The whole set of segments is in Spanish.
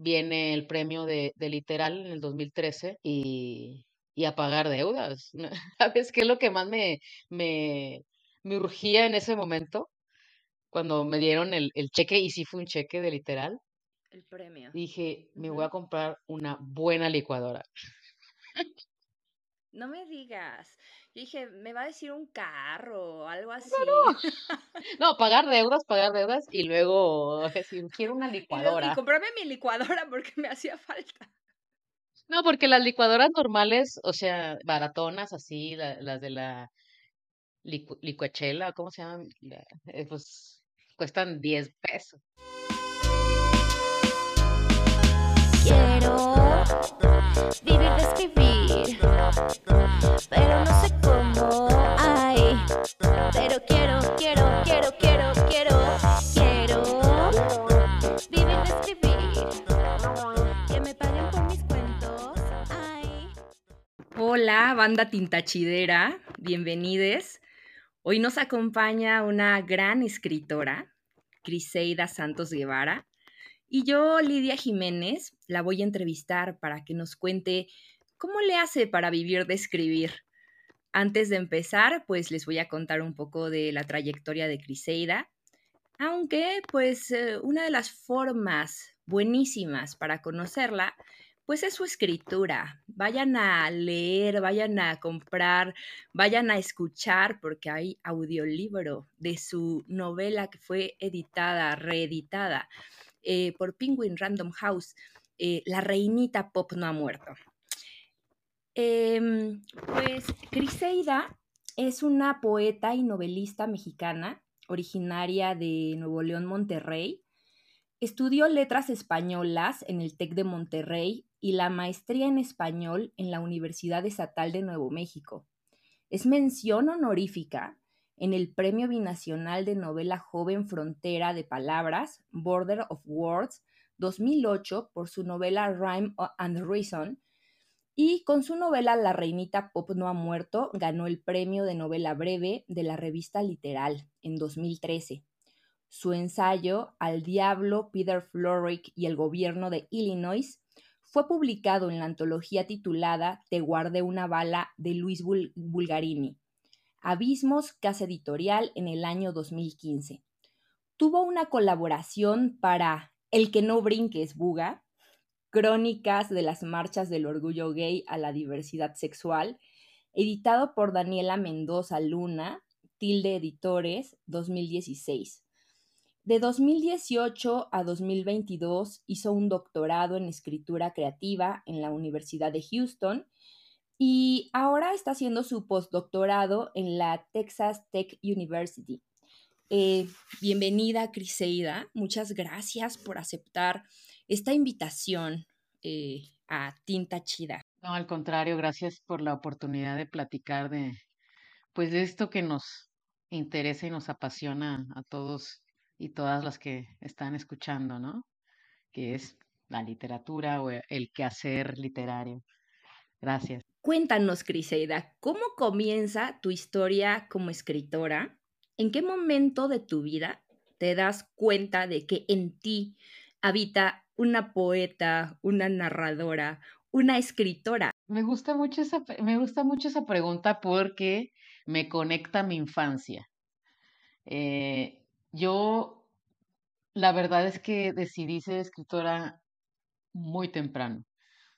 viene el premio de, de literal en el 2013 y, y a pagar deudas. ¿Sabes qué es lo que más me, me, me urgía en ese momento? Cuando me dieron el, el cheque, y sí fue un cheque de literal, El premio. dije, me voy a comprar una buena licuadora. No me digas. Yo dije, me va a decir un carro o algo así. No, pagar deudas, pagar deudas y luego decir, quiero una Y, luego- y licuadora. comprarme mi licuadora porque me hacía falta. No, porque las licuadoras normales, o sea, baratonas así, la- las de la licu- licuachela, ¿cómo se llaman? La- eh, pues cuestan 10 pesos. Quiero vivir de escribir, pero no sé cómo. Ay, pero quiero, quiero, quiero, quiero, quiero, quiero vivir escribir. Que me paguen por mis cuentos. Ay. Hola, banda tintachidera. Bienvenides. Hoy nos acompaña una gran escritora, Criseida Santos Guevara. Y yo, Lidia Jiménez, la voy a entrevistar para que nos cuente cómo le hace para vivir de escribir. Antes de empezar, pues les voy a contar un poco de la trayectoria de Criseida, aunque pues eh, una de las formas buenísimas para conocerla, pues es su escritura. Vayan a leer, vayan a comprar, vayan a escuchar, porque hay audiolibro de su novela que fue editada, reeditada eh, por Penguin Random House, eh, La Reinita Pop no ha muerto. Em, pues Criseida es una poeta y novelista mexicana, originaria de Nuevo León, Monterrey. Estudió letras españolas en el TEC de Monterrey y la maestría en español en la Universidad Estatal de Nuevo México. Es mención honorífica en el Premio Binacional de Novela Joven Frontera de Palabras, Border of Words, 2008, por su novela Rhyme and Reason, y con su novela La Reinita Pop no ha muerto, ganó el premio de novela breve de la revista Literal en 2013. Su ensayo Al Diablo, Peter Florrick y el Gobierno de Illinois fue publicado en la antología titulada Te guardé una bala de Luis Bul Bulgarini. Abismos, Casa Editorial, en el año 2015. Tuvo una colaboración para El que no brinques, Buga, Crónicas de las marchas del orgullo gay a la diversidad sexual, editado por Daniela Mendoza Luna, Tilde Editores, 2016. De 2018 a 2022 hizo un doctorado en escritura creativa en la Universidad de Houston y ahora está haciendo su postdoctorado en la Texas Tech University. Eh, bienvenida, Criseida. Muchas gracias por aceptar esta invitación eh, a Tinta Chida. No, al contrario, gracias por la oportunidad de platicar de, pues, de esto que nos interesa y nos apasiona a todos y todas las que están escuchando, ¿no? Que es la literatura o el quehacer literario. Gracias. Cuéntanos, Criseida, ¿cómo comienza tu historia como escritora? ¿En qué momento de tu vida te das cuenta de que en ti habita una poeta, una narradora, una escritora? Me gusta mucho esa, me gusta mucho esa pregunta porque me conecta a mi infancia. Eh, yo, la verdad es que decidí ser escritora muy temprano.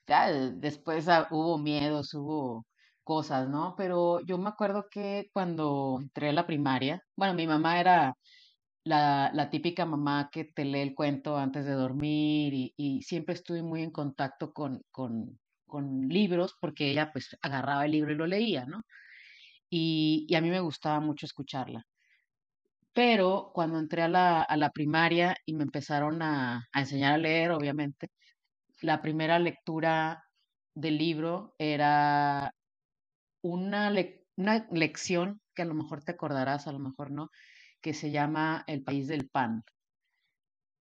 Ya después ah, hubo miedos, hubo cosas, ¿no? Pero yo me acuerdo que cuando entré a la primaria, bueno, mi mamá era la, la típica mamá que te lee el cuento antes de dormir y, y siempre estuve muy en contacto con, con, con libros porque ella pues agarraba el libro y lo leía, ¿no? Y, y a mí me gustaba mucho escucharla. Pero cuando entré a la, a la primaria y me empezaron a, a enseñar a leer, obviamente, la primera lectura del libro era una, lec- una lección que a lo mejor te acordarás, a lo mejor no, que se llama El País del Pan.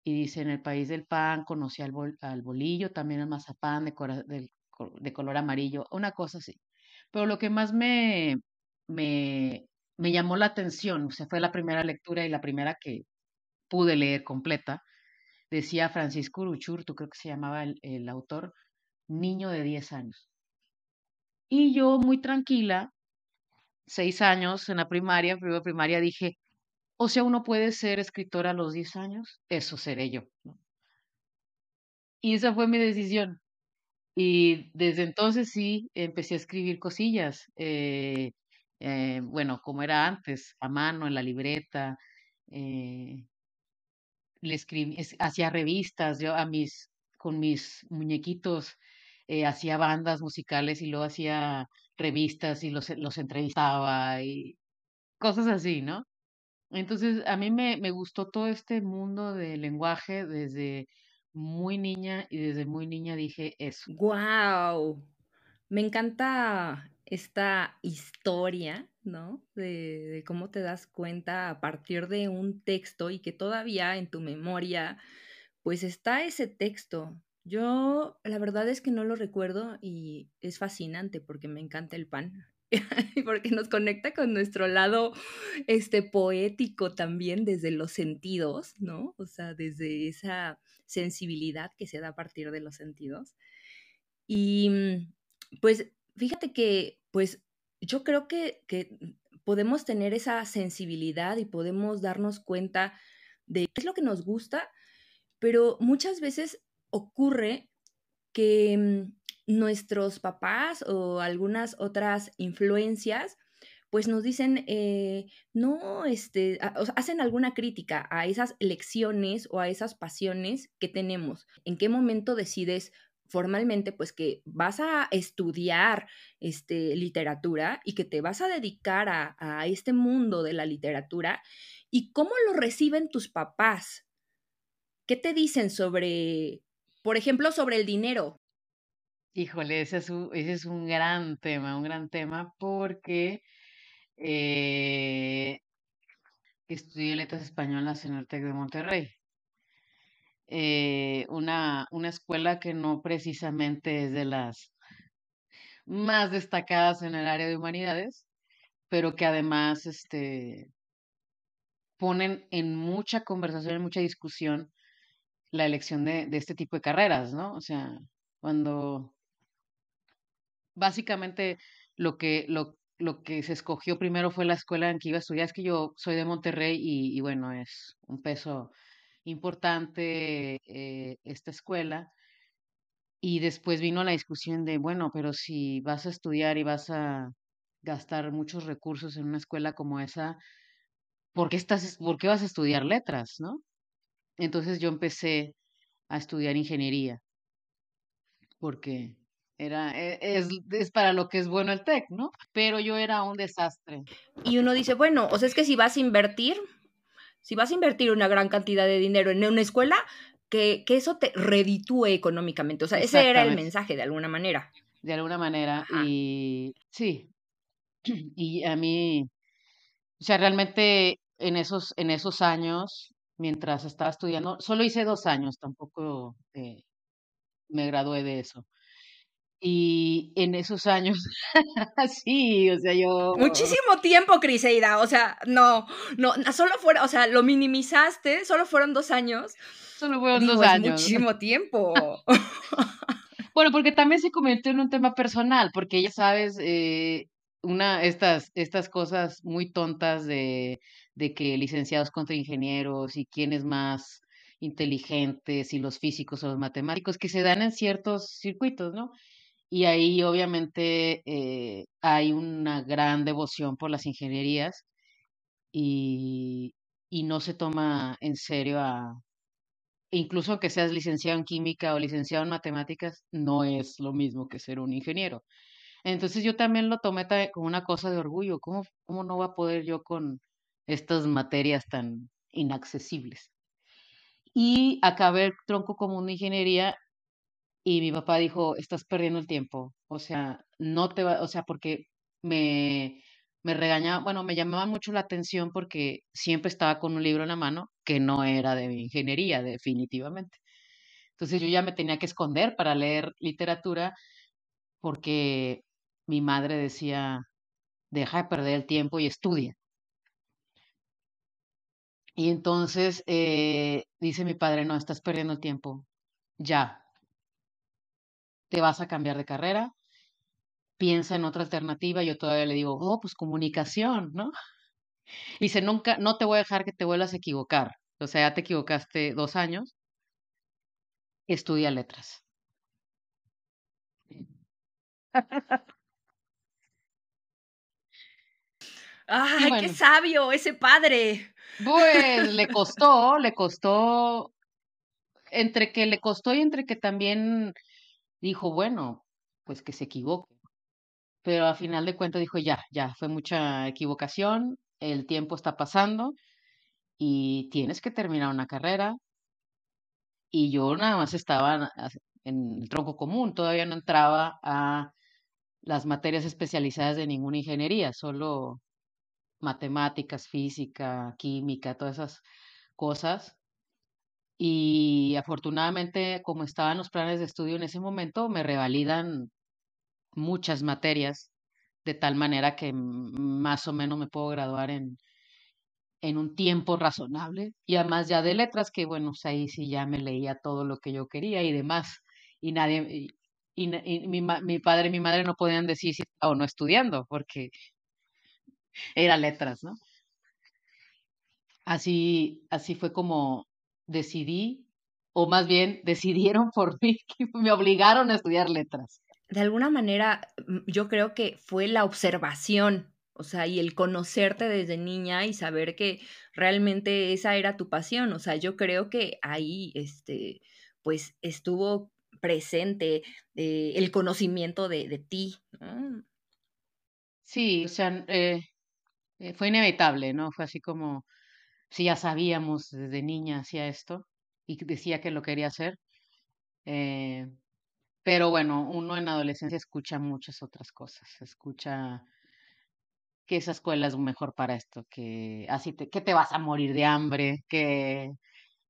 Y dice, en el País del Pan conocí al, bol- al bolillo, también al mazapán de, cora- de color amarillo, una cosa así. Pero lo que más me, me, me llamó la atención, o sea, fue la primera lectura y la primera que pude leer completa, decía Francisco Uruchurtu, creo que se llamaba el, el autor, niño de 10 años. Y yo muy tranquila, seis años en la primaria, primero primaria, dije, o sea, uno puede ser escritor a los 10 años, eso seré yo. ¿no? Y esa fue mi decisión. Y desde entonces sí empecé a escribir cosillas. eh, eh, bueno, como era antes, a mano, en la libreta. eh, le escribí, es- hacía revistas, yo a mis, con mis muñequitos, eh, hacía bandas musicales y luego hacía revistas y los, los entrevistaba y cosas así, ¿no? Entonces, a mí me, me gustó todo este mundo del lenguaje desde muy niña y desde muy niña dije eso. ¡Guau! Me encanta esta historia, ¿no? De, de cómo te das cuenta a partir de un texto y que todavía en tu memoria, pues está ese texto. Yo, la verdad es que no lo recuerdo y es fascinante porque me encanta el pan. porque nos conecta con nuestro lado este poético también desde los sentidos, ¿no? O sea, desde esa sensibilidad que se da a partir de los sentidos. Y mm, pues fíjate que, pues yo creo que, que podemos tener esa sensibilidad y podemos darnos cuenta de qué es lo que nos gusta, pero muchas veces ocurre que mm, nuestros papás o algunas otras influencias pues nos dicen, eh, no, este, o hacen alguna crítica a esas elecciones o a esas pasiones que tenemos. ¿En qué momento decides formalmente, pues que vas a estudiar este, literatura y que te vas a dedicar a, a este mundo de la literatura? ¿Y cómo lo reciben tus papás? ¿Qué te dicen sobre, por ejemplo, sobre el dinero? Híjole, ese es un, ese es un gran tema, un gran tema porque eh, estudié letras españolas en el TEC de Monterrey. Eh, una, una escuela que no precisamente es de las más destacadas en el área de humanidades, pero que además este, ponen en mucha conversación, en mucha discusión la elección de, de este tipo de carreras, ¿no? O sea, cuando básicamente lo que, lo, lo que se escogió primero fue la escuela en que iba a estudiar. Es que yo soy de Monterrey y, y bueno, es un peso importante eh, esta escuela. Y después vino la discusión de, bueno, pero si vas a estudiar y vas a gastar muchos recursos en una escuela como esa, ¿por qué estás, por qué vas a estudiar letras, no? Entonces yo empecé a estudiar ingeniería porque era, e- es, es para lo que es bueno el TEC, ¿no? Pero yo era un desastre. Y uno dice, bueno, o sea, es que si vas a invertir, si vas a invertir una gran cantidad de dinero en una escuela, que, que eso te reditúe económicamente. O sea, ese era el mensaje de alguna manera. de alguna manera. Ajá. Y sí, y a mí, o sea, realmente en esos, en esos años, mientras estaba estudiando, solo hice dos años, tampoco eh, me gradué de eso. Y en esos años, sí, o sea, yo, Muchísimo tiempo, Criseida. O sea, no, no, solo fuera, o sea, lo minimizaste, solo fueron dos años. solo fueron Digo, dos es años. muchísimo tiempo. Bueno, porque también se convirtió en un tema personal, porque ya sabes, eh, una, estas, estas cosas muy tontas de, de que licenciados contra ingenieros y quién es más inteligentes, y los físicos o los matemáticos, que se dan en ciertos circuitos, ¿no? Y ahí obviamente eh, hay una gran devoción por las ingenierías y, y no se toma en serio a, incluso aunque seas licenciado en química o licenciado en matemáticas, no es lo mismo que ser un ingeniero. Entonces yo también lo tomé como una cosa de orgullo. ¿Cómo, cómo no va a poder yo con estas materias tan inaccesibles? Y acabé el tronco común de ingeniería y mi papá dijo, estás perdiendo el tiempo. O sea, no te va, o sea, porque me, me regañaba, bueno, me llamaba mucho la atención porque siempre estaba con un libro en la mano que no era de ingeniería, definitivamente. Entonces yo ya me tenía que esconder para leer literatura porque mi madre decía, deja de perder el tiempo y estudia. Y entonces eh, dice mi padre, no, estás perdiendo el tiempo, ya, te vas a cambiar de carrera, piensa en otra alternativa. Yo todavía le digo, oh, pues comunicación, ¿no? Dice, nunca, no te voy a dejar que te vuelvas a equivocar. O sea, ya te equivocaste dos años, estudia letras. ¡Ay, bueno. qué sabio ese padre! Pues le costó, le costó, entre que le costó y entre que también dijo, bueno, pues que se equivoque. Pero a final de cuentas dijo, ya, ya, fue mucha equivocación, el tiempo está pasando y tienes que terminar una carrera. Y yo nada más estaba en el tronco común, todavía no entraba a las materias especializadas de ninguna ingeniería, solo matemáticas, física, química, todas esas cosas. Y afortunadamente, como estaban los planes de estudio en ese momento, me revalidan muchas materias, de tal manera que más o menos me puedo graduar en, en un tiempo razonable. Y además ya de letras, que bueno, pues ahí sí ya me leía todo lo que yo quería y demás. Y nadie, y, mi, mi, padre y mi madre no podían decir si estaba o no estudiando, porque era letras, ¿no? Así, así fue como decidí, o más bien decidieron por mí, que me obligaron a estudiar letras. De alguna manera, yo creo que fue la observación, o sea, y el conocerte desde niña y saber que realmente esa era tu pasión, o sea, yo creo que ahí, este, pues estuvo presente eh, el conocimiento de, de ti. ¿no? Sí, o sea, eh, fue inevitable, ¿no? Fue así como, si ya sabíamos desde niña hacía esto y decía que lo quería hacer. Eh, pero bueno, uno en adolescencia escucha muchas otras cosas. Escucha que esa escuela es mejor para esto, que así te, que te vas a morir de hambre, que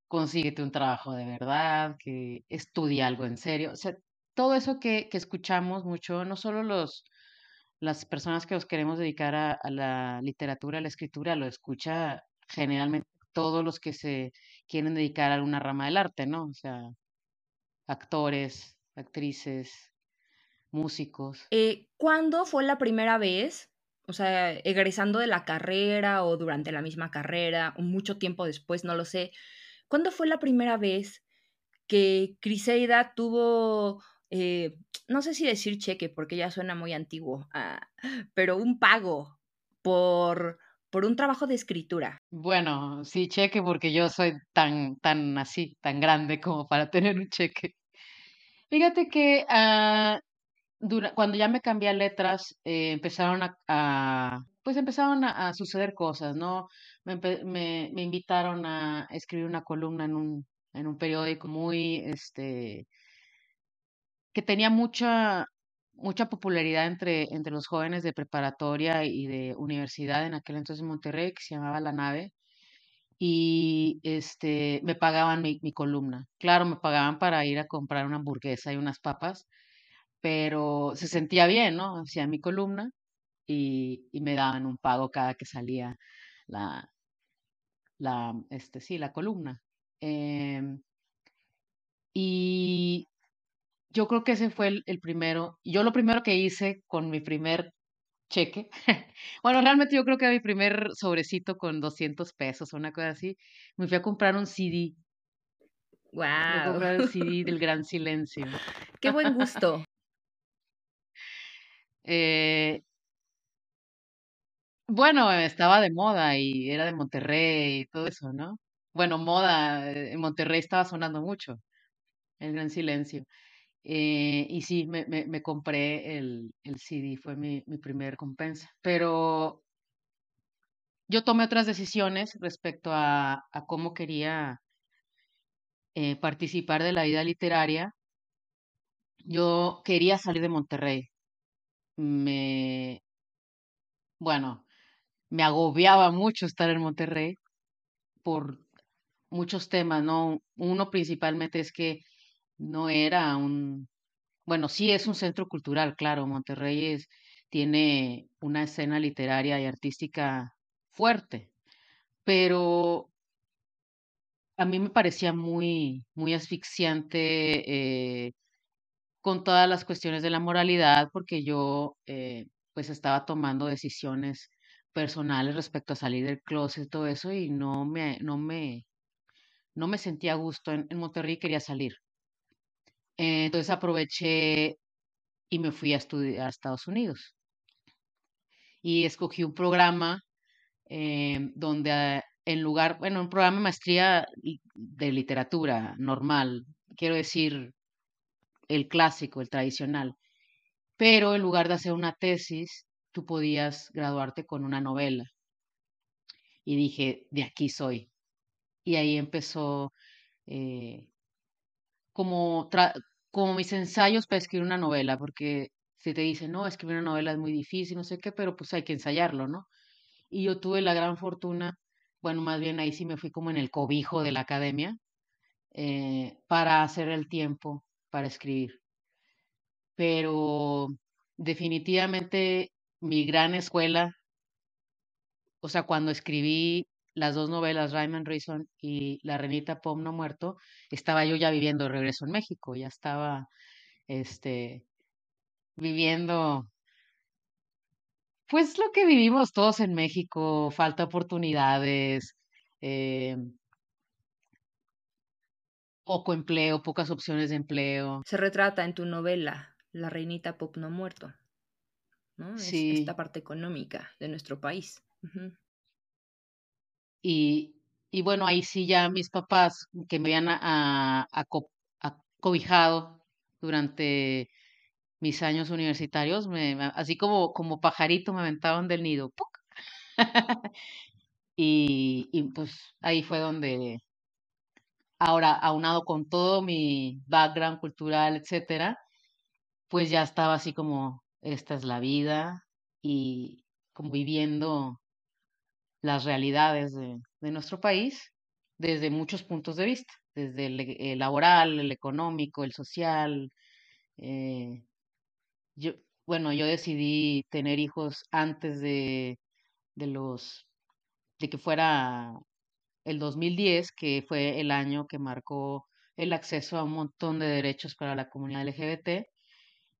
consíguete un trabajo de verdad, que estudia algo en serio. O sea, todo eso que, que escuchamos mucho, no solo los, las personas que nos queremos dedicar a, a, la literatura, a la escritura, lo escucha generalmente todos los que se quieren dedicar a alguna rama del arte, ¿no? O sea, actores, actrices, músicos. Eh, ¿Cuándo fue la primera vez, o sea, egresando de la carrera o durante la misma carrera, o mucho tiempo después, no lo sé, ¿cuándo fue la primera vez que Criseida tuvo, eh, no sé si decir cheque, porque ya suena muy antiguo, ah, pero un pago por, por un trabajo de escritura? Bueno, sí, cheque, porque yo soy tan, tan así, tan grande como para tener un cheque. Fíjate que dura, cuando ya me cambié a letras, eh, empezaron a, a, pues empezaron a, a, suceder cosas, ¿no? Me, me, me, invitaron a escribir una columna en un, en un periódico muy, este, que tenía mucha, mucha popularidad entre, entre los jóvenes de preparatoria y de universidad en aquel entonces en Monterrey, que se llamaba La Nave y este me pagaban mi, mi, columna. Claro, me pagaban para ir a comprar una hamburguesa y unas papas, pero se sentía bien, ¿no? Hacía mi columna y, y me daban un pago cada que salía la, la, este, sí, la columna. Eh, y yo creo que ese fue el, el primero. Yo lo primero que hice con mi primer cheque. bueno, realmente yo creo que mi primer sobrecito con 200 pesos o una cosa así, me fui a comprar un CD. Wow. Me fui a comprar el CD del Gran Silencio. Qué buen gusto. eh, bueno, estaba de moda y era de Monterrey y todo eso, ¿no? Bueno, moda, en Monterrey estaba sonando mucho, el Gran Silencio. Eh, y sí, me, me, compré el, el, CD, fue mi, mi primer compensa. Pero yo tomé otras decisiones respecto a, a cómo quería eh, participar de la vida literaria. Yo quería salir de Monterrey. Me, bueno, me agobiaba mucho estar en Monterrey por muchos temas, ¿no? Uno principalmente es que no era un, bueno, sí es un centro cultural, claro, Monterrey es, tiene una escena literaria y artística fuerte, pero a mí me parecía muy, muy asfixiante eh, con todas las cuestiones de la moralidad, porque yo eh, pues estaba tomando decisiones personales respecto a salir del closet todo eso, y no me, no me, no me sentía a gusto en, en Monterrey quería salir. Eh, entonces aproveché y me fui a estudiar a Estados Unidos. Y escogí un programa eh, donde ah, en lugar, bueno, un programa de maestría de literatura normal, quiero decir, el clásico, el tradicional, pero en lugar de hacer una tesis, tú podías graduarte con una novela. Y dije, de aquí soy. Y ahí empezó eh, como, tra- como mis ensayos para escribir una novela, porque si te dicen, no, escribir una novela es muy difícil, no sé qué, pero pues hay que ensayarlo, ¿no? Y yo tuve la gran fortuna, bueno, más bien ahí sí me fui como en el cobijo de la academia, eh, para hacer el tiempo para escribir. Pero definitivamente mi gran escuela, o sea, cuando escribí las dos novelas, Rhyme and Reason y La Renita Pom no muerto, estaba yo ya viviendo de regreso en México, ya estaba, este, viviendo, pues lo que vivimos todos en México, falta de oportunidades, eh, poco empleo, pocas opciones de empleo. Se retrata en tu novela La reinita pop no muerto, ¿no? Es Sí, esta parte económica de nuestro país. Y, y bueno, ahí sí ya mis papás que me habían a- a- aco- acobijado durante mis años universitarios, así como, como pajarito me aventaban del nido. Y, y pues ahí fue donde, ahora, aunado con todo mi background cultural, etcétera, pues ya estaba así como, esta es la vida y como viviendo las realidades de, nuestro país desde muchos puntos de vista, desde el, e- laboral, el económico, el social. eh, yo, bueno, yo decidí tener hijos antes de, de los, de que fuera el 2010, que fue el año que marcó el acceso a un montón de derechos para la comunidad LGBT.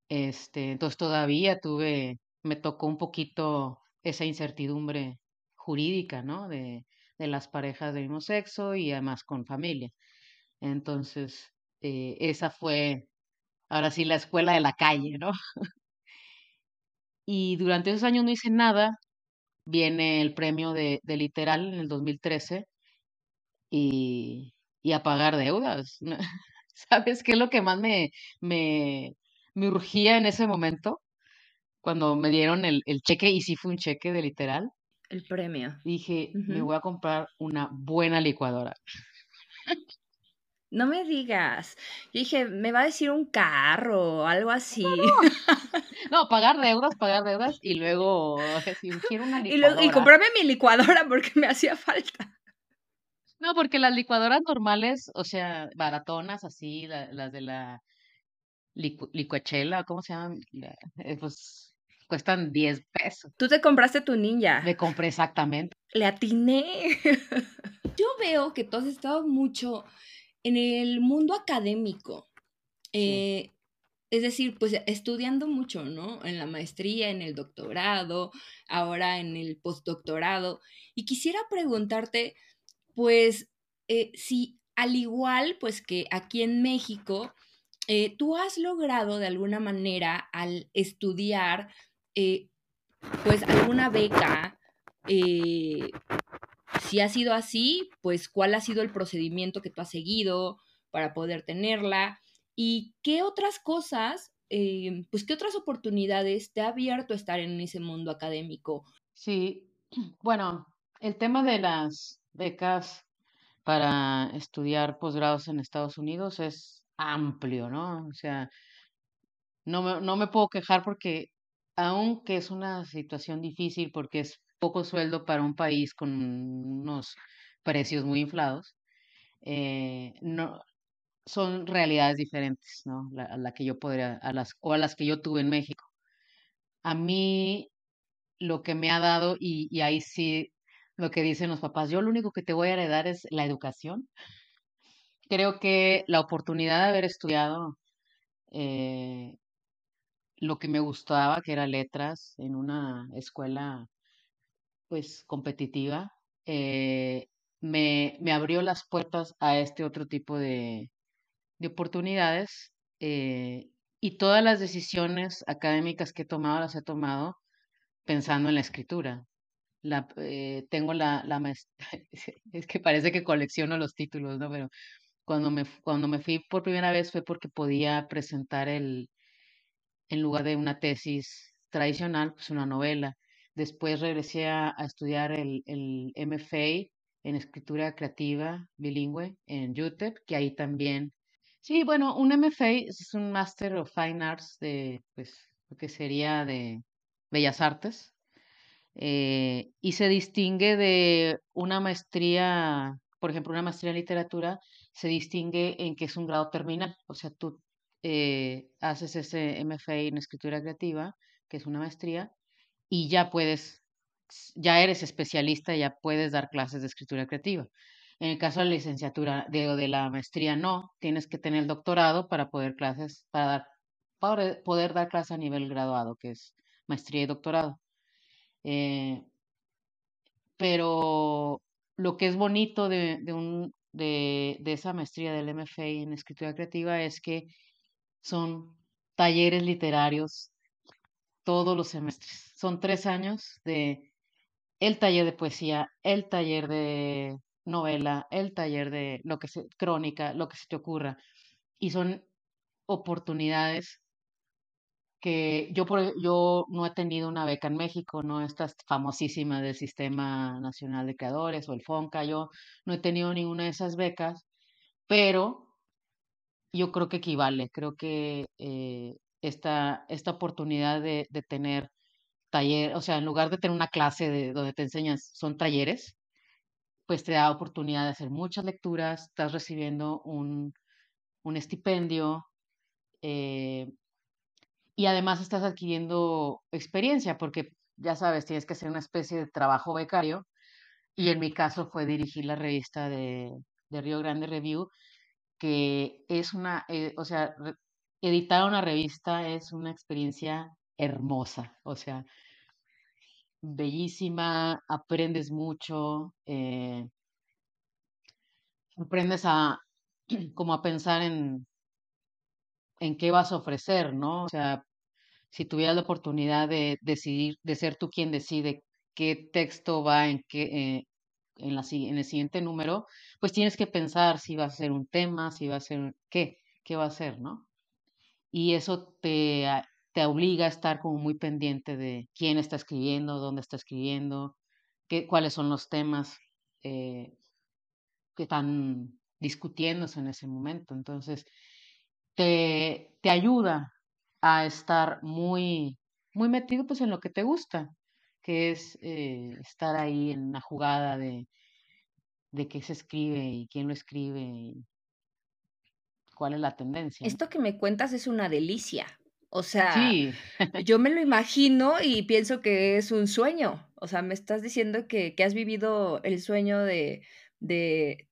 Este, entonces todavía tuve, me tocó un poquito esa incertidumbre jurídica, ¿no? De, de las parejas del mismo sexo y además con familia. Entonces, eh, esa fue, ahora sí, la escuela de la calle, ¿no? Y durante esos años no hice nada. Viene el premio de, de Literal en el 2013 y, y a pagar deudas. ¿Sabes qué es lo que más me, me, me urgía en ese momento? Cuando me dieron el, el cheque, y sí fue un cheque de Literal, El premio. dije, me voy a comprar una buena licuadora. No me digas. Yo dije, me va a decir un carro o algo así. No, pagar deudas, pagar deudas y luego si quiero una Y, lo- y licuadora. comprarme mi licuadora porque me hacía falta. No, porque las licuadoras normales, o sea, baratonas así, la- las de la licu- licuachela, ¿cómo se llaman? La- eh, pues cuestan 10 pesos. Tú te compraste tu ninja. Me compré exactamente. Le atiné. Yo veo que tú has estado mucho en el mundo académico. Sí. Eh, es decir, pues estudiando mucho, ¿no? En la maestría, en el doctorado, ahora en el postdoctorado. Y quisiera preguntarte, pues, eh, si al igual, pues que aquí en México, eh, tú has logrado de alguna manera al estudiar, eh, pues alguna beca, eh, si ha sido así, pues cuál ha sido el procedimiento que tú has seguido para poder tenerla y qué otras cosas, eh, pues qué otras oportunidades te ha abierto estar en ese mundo académico. Sí, bueno, el tema de las becas para estudiar posgrados en Estados Unidos es amplio, ¿no? O sea, no me, no me puedo quejar porque, aunque es una situación difícil porque es poco sueldo para un país con unos precios muy inflados, eh, no, son realidades diferentes, ¿no? La- a la que yo podría, a las, o a las que yo tuve en México. A mí lo que me ha dado, y, y ahí sí, lo que dicen los papás, yo lo único que te voy a heredar es la educación. creo que la oportunidad de haber estudiado eh, lo que me gustaba, que era letras, en una escuela pues competitiva, eh, me, me abrió las puertas a este otro tipo de, de oportunidades eh, y todas las decisiones académicas que he tomado las he tomado pensando en la escritura. La, eh, tengo la, la es que parece que colecciono los títulos, ¿no? Pero cuando me, cuando me fui por primera vez fue porque podía presentar el, en lugar de una tesis tradicional, pues una novela. Después regresé a, estudiar el, el MFA en escritura creativa bilingüe en UTEP, que ahí también. Sí, bueno, un MFA es un Master of Fine Arts de, pues, lo que sería de Bellas Artes. Eh, y se distingue de una maestría, por ejemplo, una maestría en literatura, se distingue en que es un grado terminal. O sea, tú eh, haces ese MFA en escritura creativa, que es una maestría, y ya puedes, ya eres especialista, ya puedes dar clases de escritura creativa. En el caso de la licenciatura de, de la maestría, no, tienes que tener el doctorado para poder clases, para dar, poder dar clases a nivel graduado, que es maestría y doctorado. Eh, pero lo que es bonito de, de, un, de, de esa maestría del MFA en escritura creativa es que son talleres literarios todos los semestres. Son tres años de el taller de poesía, el taller de novela, el taller de lo que se, crónica, lo que se te ocurra. Y son oportunidades que yo, yo no he tenido una beca en México, no estas famosísimas del Sistema Nacional de Creadores o el FONCA, yo no he tenido ninguna de esas becas, pero yo creo que equivale, creo que eh, esta, esta oportunidad de, de tener taller, o sea, en lugar de tener una clase de, donde te enseñas, son talleres, pues te da oportunidad de hacer muchas lecturas, estás recibiendo un, un estipendio eh, y además estás adquiriendo experiencia porque ya sabes, tienes que hacer una especie de trabajo becario y en mi caso fue dirigir la revista de, de Río Grande Review, que es una, eh, o sea, editar una revista es una experiencia hermosa, o sea, bellísima, aprendes mucho, eh, aprendes a como a pensar en, en qué vas a ofrecer, ¿no? O sea, si tuvieras la oportunidad de decidir, de ser tú quien decide qué texto va en qué, eh, en, la, en el siguiente número, pues tienes que pensar si va a ser un tema, si va a ser qué, qué va a ser, ¿no? Y eso te, te obliga a estar como muy pendiente de quién está escribiendo, dónde está escribiendo, qué, cuáles son los temas eh, que están discutiéndose en ese momento. Entonces, te, te ayuda a estar muy, muy metido pues en lo que te gusta, que es eh, estar ahí en la jugada de, de qué se escribe y quién lo escribe y cuál es la tendencia. Esto que me cuentas es una delicia. O sea, sí. yo me lo imagino y pienso que es un sueño. O sea, me estás diciendo que, que has vivido el sueño de, de,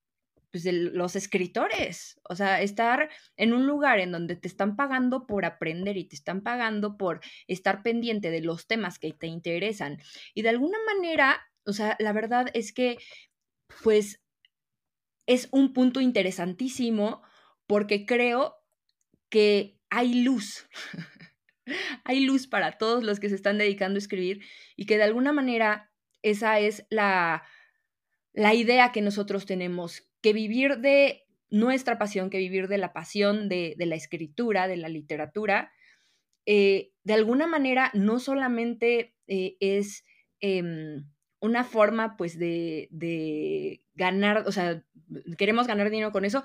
pues, de los escritores. O sea, estar en un lugar en donde te están pagando por aprender y te están pagando por estar pendiente de los temas que te interesan. Y de alguna manera, o sea, la verdad es que, pues, es un punto interesantísimo porque creo que hay luz. hay luz para todos los que se están dedicando a escribir y que de alguna manera esa es la, la idea que nosotros tenemos, que vivir de nuestra pasión, que vivir de la pasión de, la escritura, de la literatura, eh, de alguna manera no solamente eh, es eh, una forma pues de, ganar, o sea, queremos ganar dinero con eso,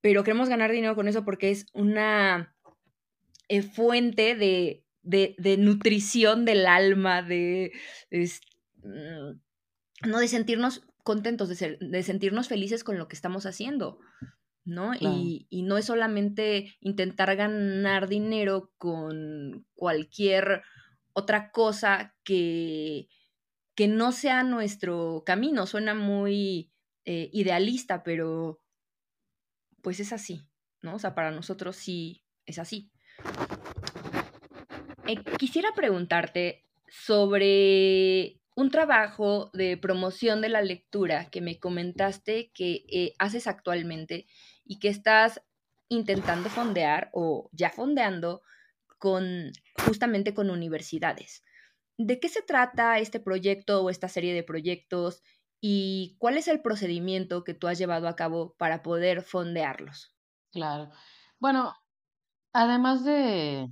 pero queremos ganar dinero con eso porque es una eh, fuente de, de, nutrición del alma, de, mm, no de sentirnos contentos, de, ser, de, sentirnos felices con lo que estamos haciendo, ¿no? Claro. Y, y, no es solamente intentar ganar dinero con cualquier otra cosa que, que no sea nuestro camino. Suena muy eh, idealista, pero pues es así, ¿no? O sea, para nosotros sí es así. Eh, quisiera preguntarte sobre un trabajo de promoción de la lectura que me comentaste que eh, haces actualmente y que estás intentando fondear o ya fondeando con justamente con universidades. ¿De qué se trata este proyecto o esta serie de proyectos y cuál es el procedimiento que tú has llevado a cabo para poder fondearlos? Claro. Bueno, además de,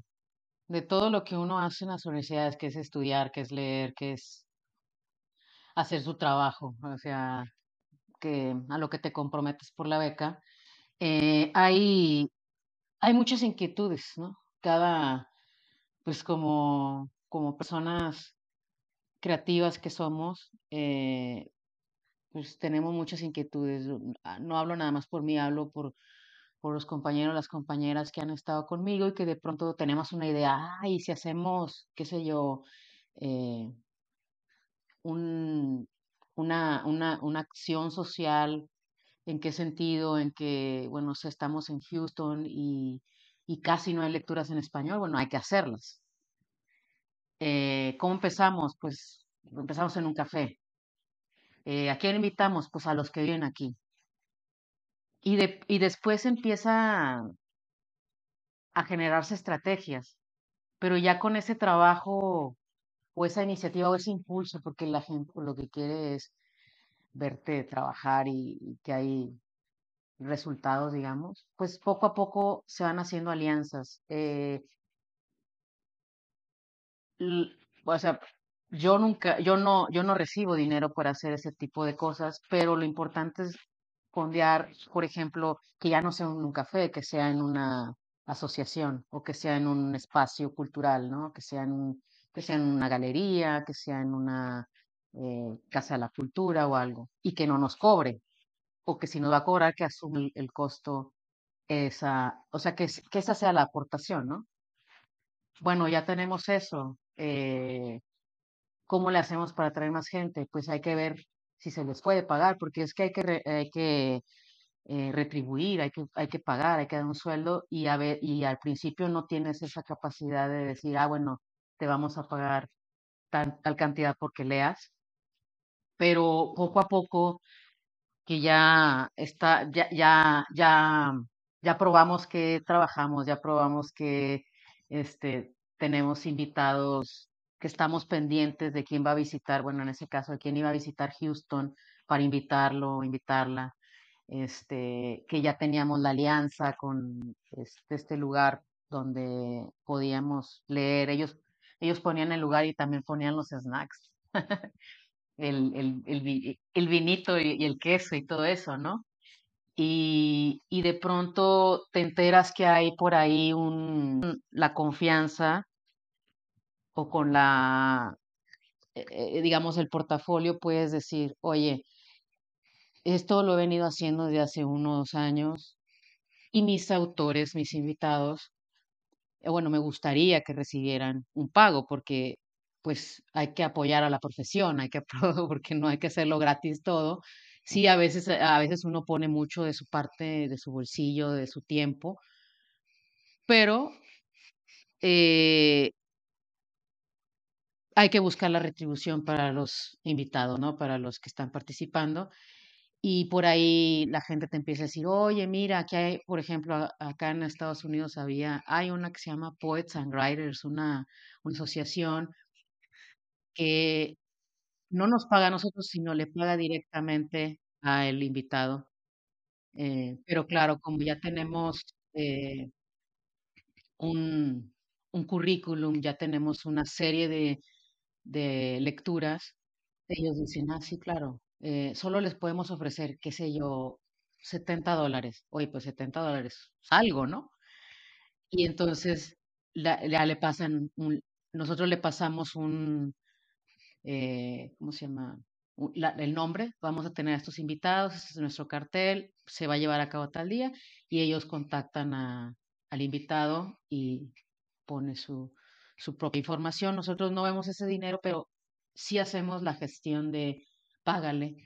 de todo lo que uno hace en las universidades, que es estudiar, que es leer, que es hacer su trabajo, o sea, que a lo que te comprometes por la beca, eh, hay, hay muchas inquietudes, ¿no? Cada, pues como, como personas creativas que somos, eh, pues tenemos muchas inquietudes. Ah, no hablo nada más por mí, hablo por, por los compañeros, las compañeras que han estado conmigo y que de pronto tenemos una idea, ay, si hacemos, qué sé yo, eh, un, una, una, una acción social, ¿en qué sentido? En que, bueno, estamos en Houston y, y casi no hay lecturas en español, bueno, hay que hacerlas. Eh, ¿Cómo empezamos? Pues empezamos en un café. Eh, ¿A quién invitamos? Pues a los que viven aquí. Y, de, y después empieza a generarse estrategias, pero ya con ese trabajo o esa iniciativa o ese impulso, porque la gente lo que quiere es verte trabajar y, que hay resultados, digamos, pues poco a poco se van haciendo alianzas. Eh, o sea, yo nunca, yo no, yo no recibo dinero por hacer ese tipo de cosas, pero lo importante es fondear, por ejemplo, que ya no sea en un café, que sea en una asociación o que sea en un espacio cultural, ¿no? Que sea en un, que sea en una galería, que sea en una eh, casa de la cultura o algo, y que no nos cobre, o que si nos va a cobrar, que asume el, costo esa, o sea, que, que esa sea la aportación, ¿no? Bueno, ya tenemos eso. Eh, ¿Cómo le hacemos para traer más gente? Pues hay que ver si se les puede pagar, porque es que hay que, hay que eh, retribuir, hay que, hay que pagar, hay que dar un sueldo y, a ver, y al principio no tienes esa capacidad de decir, ah, bueno, te vamos a pagar tal, cantidad porque leas, pero poco a poco que ya está, ya, ya, ya, ya probamos que trabajamos, ya probamos que este, tenemos invitados que estamos pendientes de quién va a visitar, bueno, en ese caso, de quién iba a visitar Houston para invitarlo, invitarla, este, que ya teníamos la alianza con este, este lugar donde podíamos leer. Ellos, ellos ponían el lugar y también ponían los snacks, el, el, el, vinito y, el queso y todo eso, ¿no? Y, y, de pronto te enteras que hay por ahí un, la confianza o con la, eh, eh, digamos, el portafolio, puedes decir, oye, esto lo he venido haciendo desde hace unos años y mis autores, mis invitados, eh, bueno, me gustaría que recibieran un pago porque pues hay que apoyar a la profesión, hay que porque no hay que hacerlo gratis todo. Sí, a veces a veces uno pone mucho de su parte, de su bolsillo, de su tiempo, pero eh, hay que buscar la retribución para los invitados, ¿no? Para los que están participando. Y por ahí la gente te empieza a decir, oye, mira, aquí hay, por ejemplo, acá en Estados Unidos había, hay una que se llama Poets and Writers, una, una asociación que no nos paga a nosotros, sino le paga directamente al invitado. Eh, pero claro, como ya tenemos eh, un, un currículum, ya tenemos una serie de de lecturas, ellos dicen, ah, sí, claro, eh, solo les podemos ofrecer, qué sé yo, 70 dólares. Oye, pues 70 dólares algo, ¿no? Y entonces ya le pasan, un, nosotros le pasamos un, eh, ¿cómo se llama? el nombre, vamos a tener a estos invitados, este es nuestro cartel, se va a llevar a cabo tal día y ellos contactan a, al invitado y pone su, su propia información. Nosotros no vemos ese dinero, pero sí hacemos la gestión de págale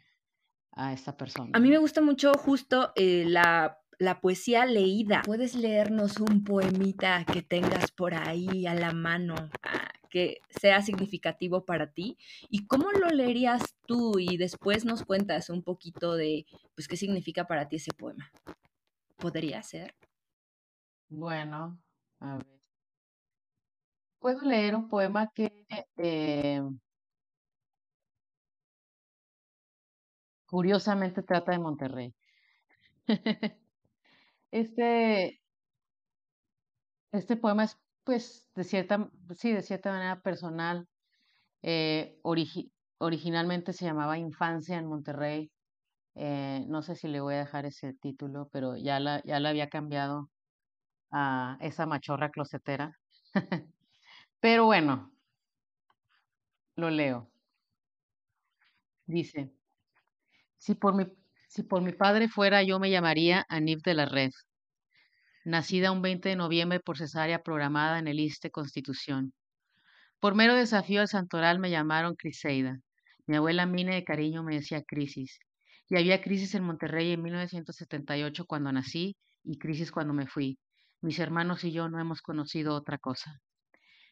a esta persona. A mí me gusta mucho justo eh, la, la poesía leída. ¿Puedes leernos un poemita que tengas por ahí a la mano ah, que sea significativo para ti? ¿Y cómo lo leerías tú? Y después nos cuentas un poquito de, pues, qué significa para ti ese poema. ¿Podría ser? Bueno, a ver. Puedo leer un poema que eh, curiosamente trata de Monterrey. Este, este poema es, pues, de cierta, sí, de cierta manera personal. Eh, originalmente se llamaba Infancia en Monterrey. Eh, no sé si le voy a dejar ese título, pero ya la, ya la había cambiado a esa machorra closetera. Pero bueno, lo leo. Dice, si por mi si por mi padre fuera, yo me llamaría Anif de la Red, nacida un 20 de noviembre por cesárea programada en el Iste Constitución. Por mero desafío al santoral me llamaron Criseida. Mi abuela Mine de cariño me decía crisis. Y había crisis en Monterrey en 1978 cuando nací y crisis cuando me fui. Mis hermanos y yo no hemos conocido otra cosa.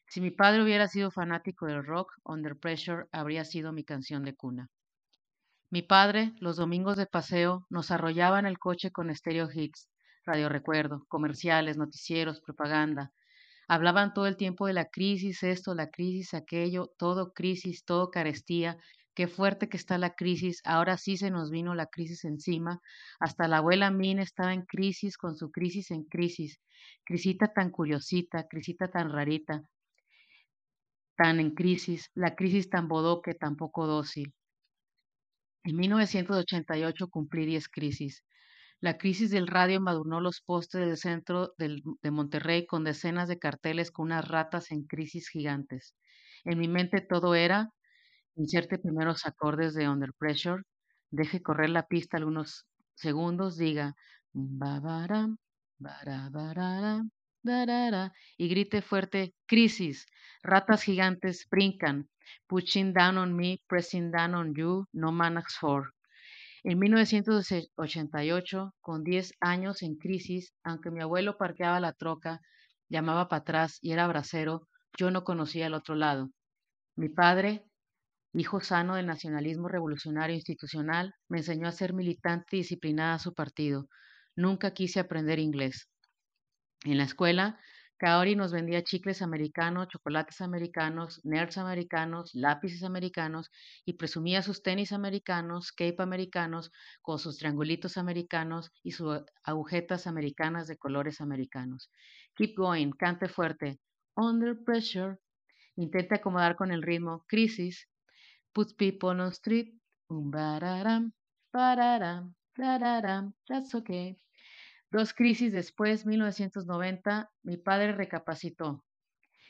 Si mi padre hubiera sido fanático del rock, Under Pressure habría sido mi canción de cuna. Mi padre, los domingos de paseo, nos arrollaba en el coche con estéreo hits, radio recuerdo, comerciales, noticieros, propaganda. Hablaban todo el tiempo de la crisis, esto, la crisis, aquello, todo crisis, todo carestía. Qué fuerte que está la crisis. Ahora sí se nos vino la crisis encima. Hasta la abuela Mina estaba en crisis con su crisis en crisis. Crisita tan curiosita, crisita tan rarita, tan en crisis, la crisis tan bodoque, tan poco dócil. En 1988 cumplí 10 crisis. La crisis del radio embadurnó los postes del centro de Monterrey con decenas de carteles con unas ratas en crisis gigantes. En mi mente todo era, inserte primeros acordes de Under Pressure, deje correr la pista algunos segundos, diga, y grite fuerte, crisis, ratas gigantes brincan, Pushing Down on Me, Pressing Down on You, No Manax for. En 1988, con 10 años en crisis, aunque mi abuelo parqueaba la troca, llamaba para atrás y era bracero, yo no conocía el otro lado. Mi padre, hijo sano del nacionalismo revolucionario institucional, me enseñó a ser militante y disciplinada a su partido. Nunca quise aprender inglés. En la escuela Kaori nos vendía chicles americanos, chocolates americanos, nerds americanos, lápices americanos y presumía sus tenis americanos, cape americanos, con sus triangulitos americanos y sus agujetas americanas de colores americanos. Keep going, cante fuerte. Under pressure. Intente acomodar con el ritmo. Crisis. Put people on street. Um, bararam, bararam, bararam. That's okay. Dos crisis después, 1990, mi padre recapacitó.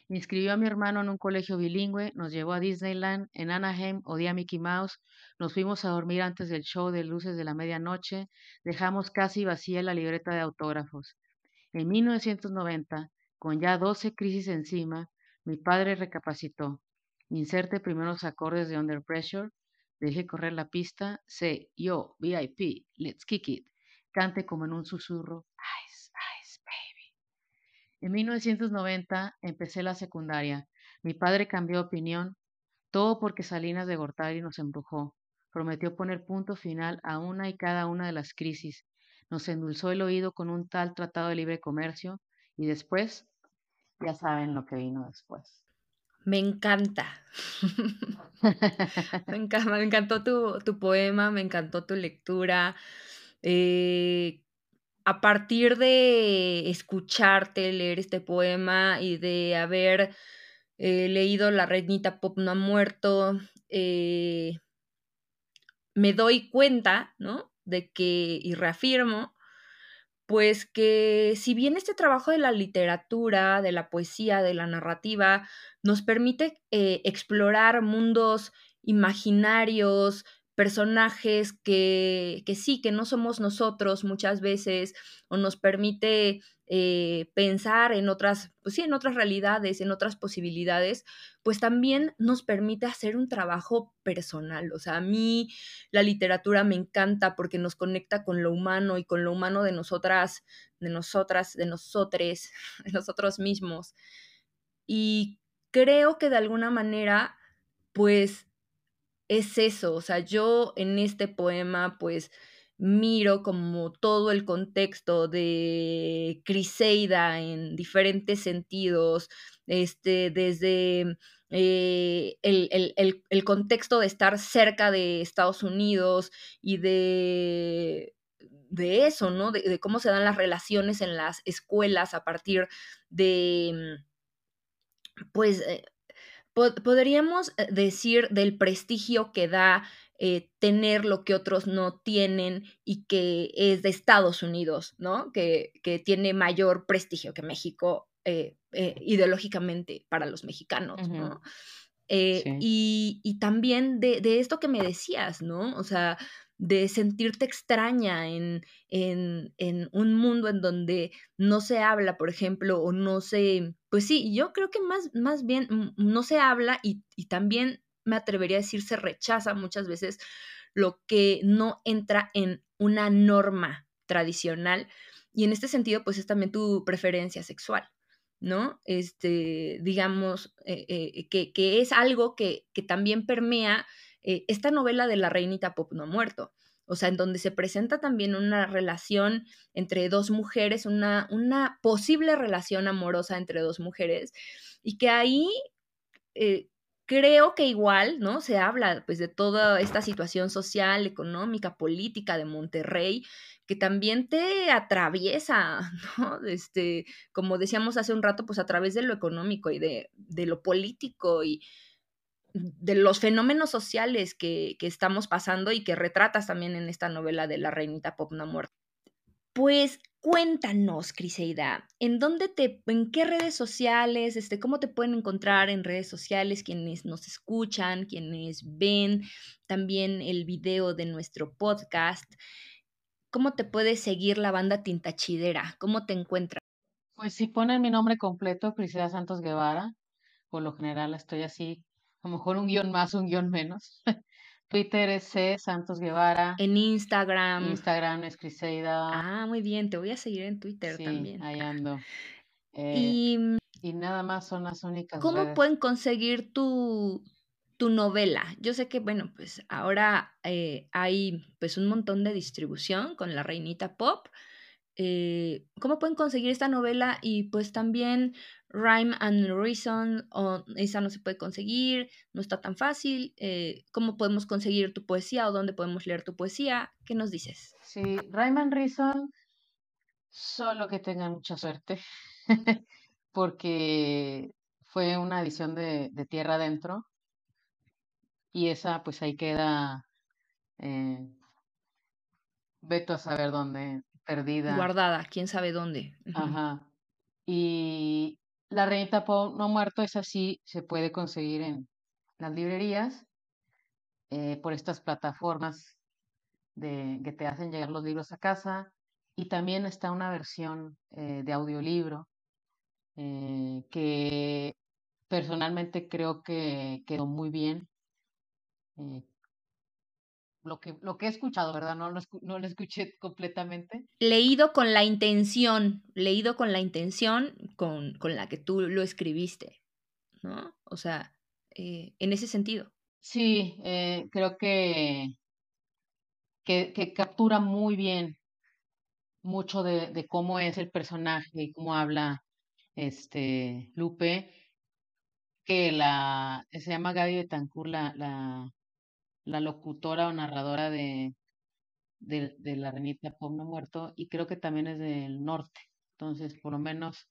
Inscribió a mi hermano en un colegio bilingüe, nos llevó a Disneyland, en Anaheim odié a Mickey Mouse, nos fuimos a dormir antes del show de luces de la medianoche, dejamos casi vacía la libreta de autógrafos. En 1990, con ya 12 crisis encima, mi padre recapacitó. Inserte primeros acordes de Under Pressure, deje correr la pista, C, yo, VIP, let's kick it cante como en un susurro, Ice, Baby. En 1990 empecé la secundaria. Mi padre cambió opinión, todo porque Salinas de Gortari nos embrujó. Prometió poner punto final a una y cada una de las crisis. Nos endulzó el oído con un tal tratado de libre comercio y después, ya saben lo que vino después. Me encanta. me, encantó tu, poema, me encantó tu lectura. Eh, a partir de escucharte leer este poema y de haber eh, leído La Reinita Pop no ha muerto, eh, me doy cuenta, ¿no? De que, y reafirmo, pues que si bien este trabajo de la literatura, de la poesía, de la narrativa, nos permite explorar mundos imaginarios, personajes que, que, sí, que no somos nosotros muchas veces, o nos permite eh, pensar en otras, pues sí, en otras realidades, en otras posibilidades, pues también nos permite hacer un trabajo personal. O sea, a mí la literatura me encanta porque nos conecta con lo humano y con lo humano de nosotras, de nosotras, de nosotres, de nosotros mismos. Y creo que de alguna manera, pues es eso, o sea, yo en este poema, pues miro como todo el contexto de Criseida en diferentes sentidos, este, desde eh, el, contexto de estar cerca de Estados Unidos y de, de eso, ¿no? De, cómo se dan las relaciones en las escuelas a partir de, pues, eh, podríamos eh, decir del prestigio que da eh, tener lo que otros no tienen y que es de Estados Unidos, ¿no? Que, tiene mayor prestigio que México eh, eh, ideológicamente para los mexicanos, ¿no? y, también de, esto que me decías, ¿no? O sea, de sentirte extraña en, en, un mundo en donde no se habla, por ejemplo, o no se, pues sí, yo creo que más, más bien mm, no se habla y, y también me atrevería a decir, se rechaza muchas veces lo que no entra en una norma tradicional. Y en este sentido, pues es también tu preferencia sexual, ¿no? Este, digamos, eh, eh, que, es algo que, también permea eh, esta novela de la reinita pop no muerto. O sea, en donde se presenta también una relación entre dos mujeres, una, una posible relación amorosa entre dos mujeres, y que ahí creo que igual, ¿no? Se habla pues de toda esta situación social, económica, política de Monterrey, que también te atraviesa, ¿no? Este, como decíamos hace un rato, pues a través de lo económico y de, de lo político y de los fenómenos sociales que, que, estamos pasando y que retratas también en esta novela de La Reinita Pop No Muerta. Pues Cuéntanos, Criseida, ¿en dónde te, en qué redes sociales, este, cómo te pueden encontrar en redes sociales quienes nos escuchan, quienes ven también el video de nuestro podcast? ¿Cómo te puede seguir la banda Tintachidera? ¿Cómo te encuentras? Pues si ponen mi nombre completo, Criseida Santos Guevara, por lo general estoy así, a lo mejor un guion más, un guion menos. Twitter es C Santos Guevara. En Instagram. Instagram es Criseida. Ah, muy bien, te voy a seguir en Twitter sí, también. Ahí ando. y, eh, y, nada más son las únicas. ¿Cómo pueden conseguir tu, tu novela? Yo sé que, bueno, pues ahora eh, hay pues un montón de distribución con la Reinita Pop. Eh, ¿Cómo pueden conseguir esta novela? Y pues también Rhyme and Reason, o esa no se puede conseguir, no está tan fácil. Eh, ¿Cómo podemos conseguir tu poesía o dónde podemos leer tu poesía? ¿Qué nos dices? Sí, Rhyme and Reason, solo que tengan mucha suerte, porque fue una edición de, Tierra Adentro y esa pues ahí queda, eh, veto a saber dónde, perdida. Guardada, quién sabe dónde. Ajá. Y la reinita no muerto es así, se puede conseguir en las librerías eh, por estas plataformas que te hacen llegar los libros a casa. Y también está una versión eh, de audiolibro eh, que personalmente creo que quedó muy bien. Lo, que, lo que he escuchado, ¿verdad? No lo, no lo escuché completamente. Leído con la intención, leído con la intención con, con la que tú lo escribiste, ¿no? O sea, eh, en ese sentido. Sí, eh, creo que, que, que, captura muy bien mucho de, de, cómo es el personaje y cómo habla este Lupe, que la se llama Gaby Betancourt, la, la, la locutora o narradora de, de, de la Renita Pueblo Muerto, y creo que también es del norte. Entonces, por lo menos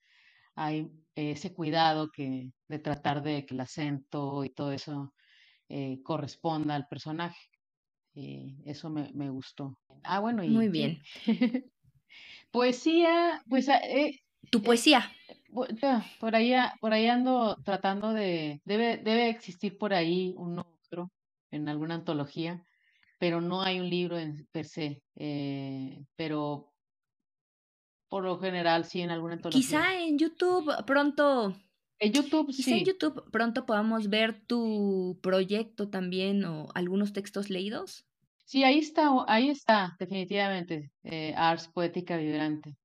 hay ese cuidado que, de tratar de que el acento y todo eso eh, corresponda al personaje. Eh, eso me, me, gustó. Ah, bueno, y. Muy bien. poesía, pues. Eh, tu poesía. por ahí, por ahí ando tratando de. Debe, debe existir por ahí un otro en alguna antología, pero no hay un libro en per se. pero por lo general, sí, en alguna antología. Quizá en YouTube pronto En YouTube, Quizá en. YouTube pronto podamos ver tu proyecto también o algunos textos leídos. Sí, ahí está, ahí está, definitivamente. eh, Ars Poética Vibrante.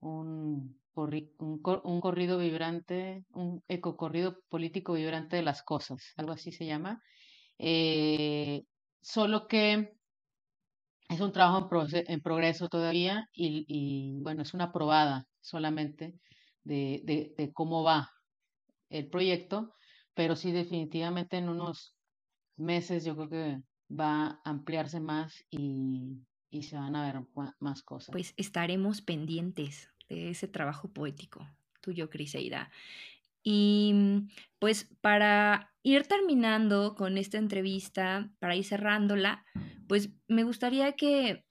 Un, corri- un, cor- un corrido vibrante, un ecocorrido político vibrante de las cosas, algo así se llama. Eh, solo que es un trabajo en, progreso todavía y, bueno, es una probada solamente de, de, cómo va el proyecto, pero sí definitivamente en unos meses yo creo que va a ampliarse más y, y se van a ver más cosas. Pues estaremos pendientes de ese trabajo poético tuyo, Criseida. Y pues para ir terminando con esta entrevista, para ir cerrándola, pues me gustaría que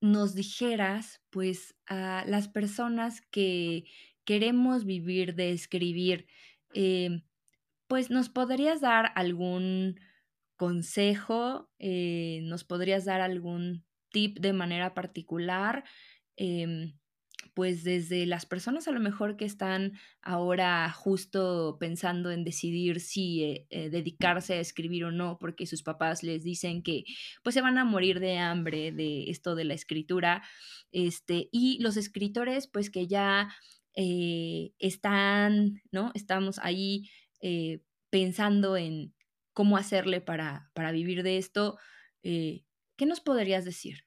nos dijeras, pues, a las personas que queremos vivir de escribir, eh, pues, ¿nos podrías dar algún consejo? Eh, ¿nos podrías dar algún tip de manera particular? Em, pues desde las personas a lo mejor que están ahora justo pensando en decidir si eh, eh, dedicarse a escribir o no, porque sus papás les dicen que pues se van a morir de hambre de esto de la escritura, este, y los escritores pues que ya eh, están, ¿no? Estamos ahí pensando en cómo hacerle para, para vivir de esto. ¿Qué nos podrías decir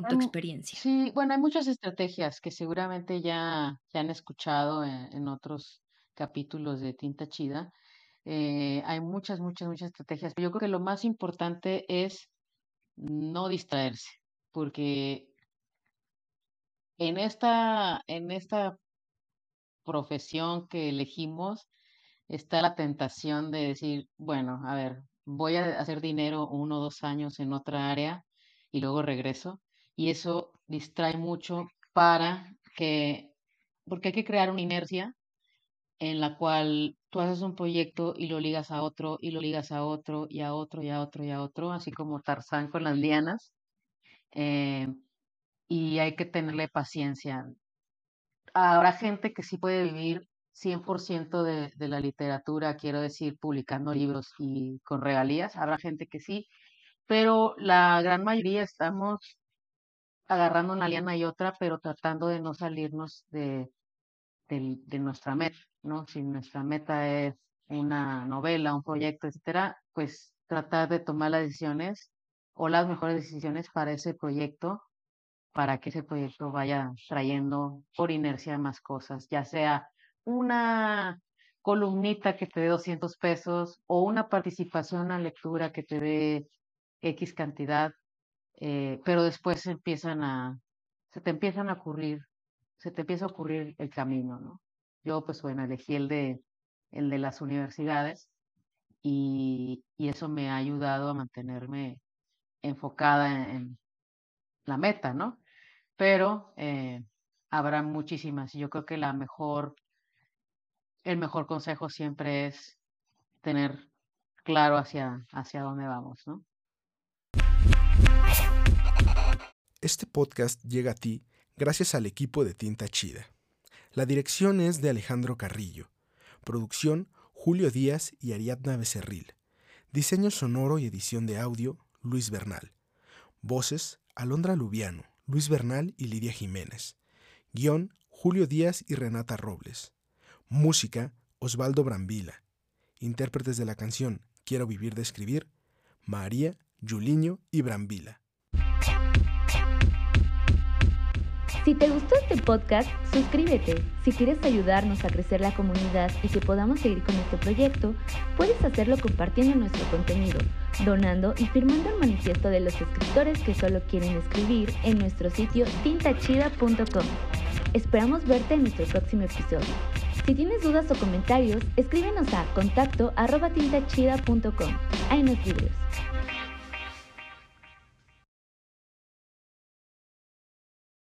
con tu experiencia? Sí, bueno, hay muchas estrategias que seguramente ya, ya han escuchado en, en otros capítulos de Tinta Chida. Eh, hay muchas, muchas, muchas estrategias. Yo creo que lo más importante es no distraerse, porque en esta, en esta profesión que elegimos está la tentación de decir, bueno, a ver, voy a hacer dinero uno o dos años en otra área y luego regreso. Y eso distrae mucho para que, porque hay que crear una inercia en la cual tú haces un proyecto y lo ligas a otro y lo ligas a otro y a otro y a otro y a otro, así como Tarzán con las lianas. eh, y hay que tenerle paciencia. Habrá gente que sí puede vivir 100% de, de la literatura, quiero decir, publicando libros y con regalías. Habrá gente que sí, pero la gran mayoría estamos agarrando una liana y otra, pero tratando de no salirnos de, de nuestra meta, ¿no? Si nuestra meta es una novela, un proyecto, etcétera, pues tratar de tomar las decisiones o las mejores decisiones para ese proyecto para que ese proyecto vaya trayendo por inercia más cosas, ya sea una columnita que te dé 200 pesos o una participación a lectura que te dé X cantidad, eh, pero después empiezan a, se te empiezan a ocurrir, se te empieza a ocurrir el camino, ¿no? Yo, pues bueno, elegí el de, el de las universidades y, eso me ha ayudado a mantenerme enfocada en, la meta, ¿no? pero eh, habrá muchísimas. y Yo creo que la mejor, el mejor consejo siempre es tener claro hacia dónde vamos, ¿no? Este podcast llega a ti gracias al equipo de Tinta Chida. La dirección es de Alejandro Carrillo. Producción Julio Díaz y Ariadna Becerril. Diseño sonoro y edición de audio Luis Bernal. Voces Alondra Lubiano, Luis Bernal y Lidia Jiménez. Guión Julio Díaz y Renata Robles. Música Osvaldo Brambila. Intérpretes de la canción Quiero vivir de escribir María, Juliño y Brambila. Si te gustó este podcast, suscríbete. Si quieres ayudarnos a crecer la comunidad y que podamos seguir con este proyecto, puedes hacerlo compartiendo nuestro contenido, donando y firmando el manifiesto de los escritores que solo quieren escribir en nuestro sitio tintachida.com. Esperamos verte en nuestro próximo episodio. Si tienes dudas o comentarios, escríbenos a contacto arroba tintachida.com. Ahí nos libros.